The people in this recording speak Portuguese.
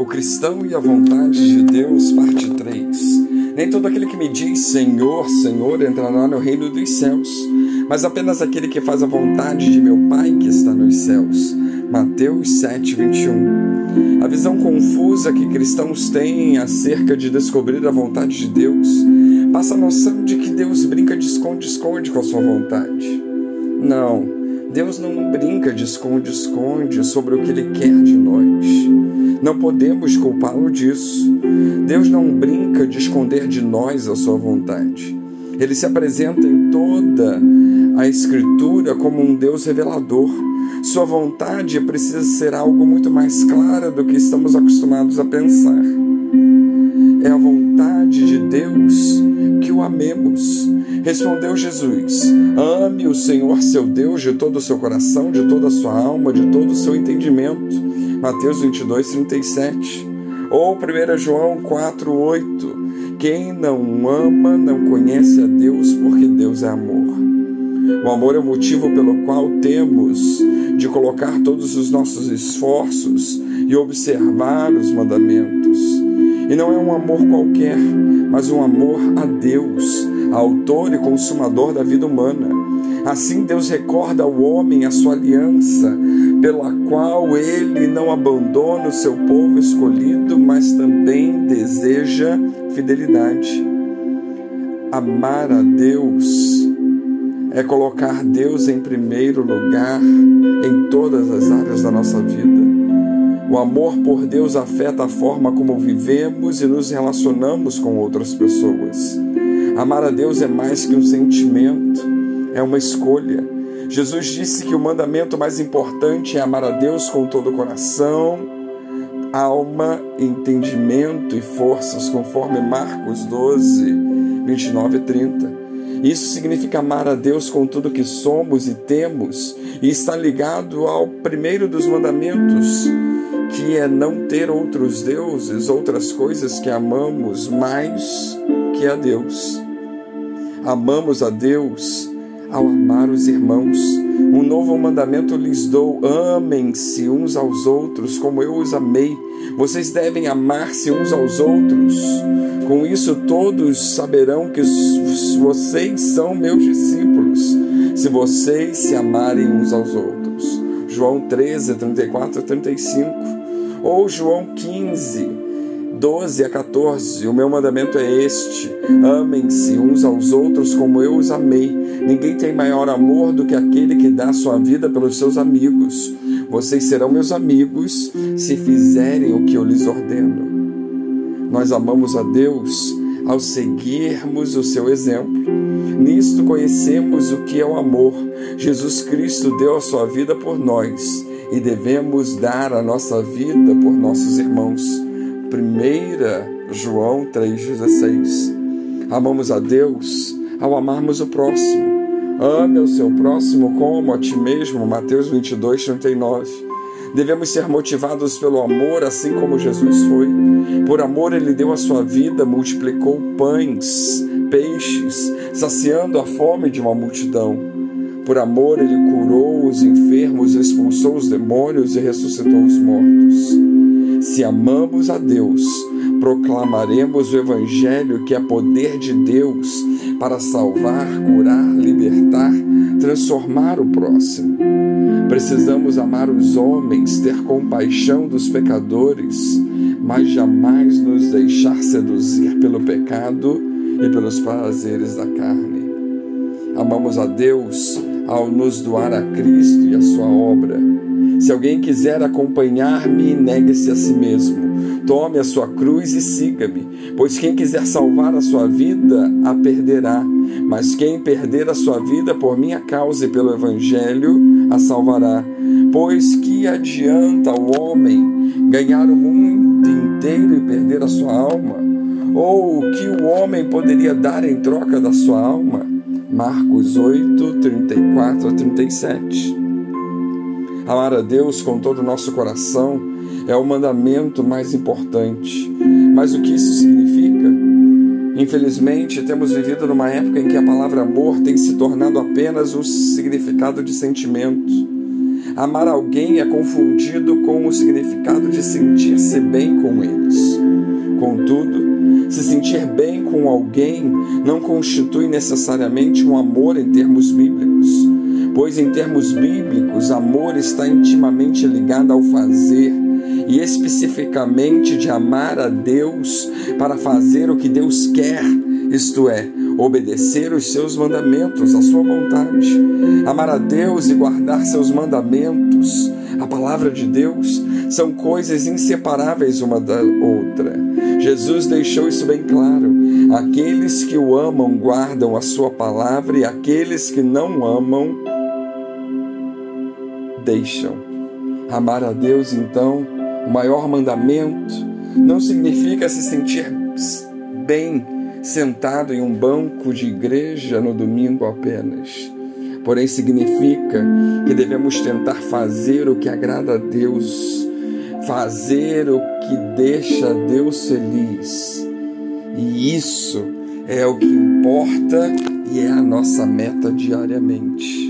O cristão e a vontade de Deus, parte 3. Nem todo aquele que me diz Senhor, Senhor entrará no reino dos céus, mas apenas aquele que faz a vontade de meu Pai que está nos céus. Mateus 7, 21. A visão confusa que cristãos têm acerca de descobrir a vontade de Deus passa a noção de que Deus brinca de esconde-esconde com a sua vontade. Não. Deus não brinca de esconde-esconde sobre o que Ele quer de nós. Não podemos culpá-lo disso. Deus não brinca de esconder de nós a sua vontade. Ele se apresenta em toda a Escritura como um Deus revelador. Sua vontade precisa ser algo muito mais clara do que estamos acostumados a pensar. É a vontade de Deus que o amemos. Respondeu Jesus: Ame o Senhor seu Deus de todo o seu coração, de toda a sua alma, de todo o seu entendimento. Mateus 22, 37. Ou 1 João 4, 8. Quem não ama não conhece a Deus, porque Deus é amor. O amor é o motivo pelo qual temos de colocar todos os nossos esforços e observar os mandamentos. E não é um amor qualquer, mas um amor a Deus, autor e consumador da vida humana. Assim Deus recorda ao homem a sua aliança, pela qual ele não abandona o seu povo escolhido, mas também deseja fidelidade. Amar a Deus é colocar Deus em primeiro lugar em todas as áreas da nossa vida. O amor por Deus afeta a forma como vivemos e nos relacionamos com outras pessoas. Amar a Deus é mais que um sentimento, é uma escolha. Jesus disse que o mandamento mais importante é amar a Deus com todo o coração, alma, entendimento e forças, conforme Marcos 12, 29 e 30. Isso significa amar a Deus com tudo que somos e temos, e está ligado ao primeiro dos mandamentos, que é não ter outros deuses, outras coisas que amamos mais que a Deus. Amamos a Deus ao amar os irmãos. Um novo mandamento lhes dou: amem-se uns aos outros como eu os amei. Vocês devem amar-se uns aos outros. Com isso, todos saberão que vocês são meus discípulos, se vocês se amarem uns aos outros. João 13, 34 a 35 ou João 15, 12 a 14. O meu mandamento é este: amem-se uns aos outros como eu os amei. Ninguém tem maior amor do que aquele que dá sua vida pelos seus amigos. Vocês serão meus amigos se fizerem o que eu lhes ordeno. Nós amamos a Deus ao seguirmos o seu exemplo. Nisto conhecemos o que é o amor. Jesus Cristo deu a sua vida por nós e devemos dar a nossa vida por nossos irmãos. 1 João 3,16. Amamos a Deus ao amarmos o próximo. Ame o seu próximo como a ti mesmo. Mateus 22, 39. Devemos ser motivados pelo amor, assim como Jesus foi. Por amor, ele deu a sua vida, multiplicou pães, peixes, saciando a fome de uma multidão. Por amor, ele curou os enfermos, expulsou os demônios e ressuscitou os mortos. Se amamos a Deus, proclamaremos o Evangelho que é poder de Deus para salvar, curar, libertar, transformar o próximo. Precisamos amar os homens, ter compaixão dos pecadores, mas jamais nos deixar seduzir pelo pecado e pelos prazeres da carne. Amamos a Deus ao nos doar a Cristo e a sua obra. Se alguém quiser acompanhar-me, negue-se a si mesmo. Tome a sua cruz e siga-me, pois quem quiser salvar a sua vida a perderá, mas quem perder a sua vida por minha causa e pelo evangelho a salvará. Pois que adianta o homem ganhar o mundo inteiro e perder a sua alma? Ou o que o homem poderia dar em troca da sua alma? Marcos 8, 34 a 37. Amar a Deus com todo o nosso coração é o mandamento mais importante. Mas o que isso significa? Infelizmente, temos vivido numa época em que a palavra amor tem se tornado apenas um significado de sentimento. Amar alguém é confundido com o significado de sentir-se bem com eles. Contudo, se sentir bem com alguém não constitui necessariamente um amor em termos bíblicos, pois, em termos bíblicos, amor está intimamente ligado ao fazer e especificamente de amar a Deus para fazer o que Deus quer, isto é, obedecer os seus mandamentos, a sua vontade. Amar a Deus e guardar seus mandamentos, a palavra de Deus, são coisas inseparáveis uma da outra. Jesus deixou isso bem claro. Aqueles que o amam guardam a sua palavra e aqueles que não amam deixam. Amar a Deus, então, o maior mandamento, não significa se sentir bem sentado em um banco de igreja no domingo apenas. Porém, significa que devemos tentar fazer o que agrada a Deus, fazer o que deixa Deus feliz. E isso é o que importa e é a nossa meta diariamente.